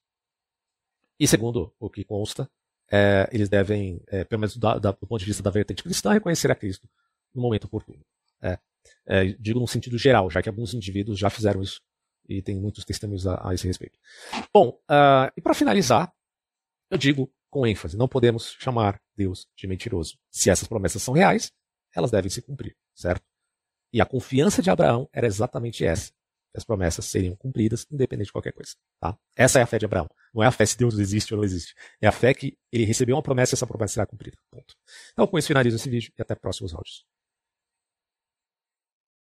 E segundo o que consta, é, eles devem, é, pelo menos da, da, do ponto de vista da vertente cristã, reconhecer a Cristo no momento oportuno. É, é, digo no sentido geral, já que alguns indivíduos já fizeram isso e tem muitos testemunhos a, a esse respeito. Bom, uh, e para finalizar, eu digo com ênfase: não podemos chamar Deus de mentiroso. Se essas promessas são reais, elas devem se cumprir, certo? E a confiança de Abraão era exatamente essa. As promessas seriam cumpridas, independente de qualquer coisa. Tá? Essa é a fé de Abraão. Não é a fé se Deus existe ou não existe. É a fé que ele recebeu uma promessa e essa promessa será cumprida. Ponto. Então, com isso, finalizo esse vídeo e até próximos áudios.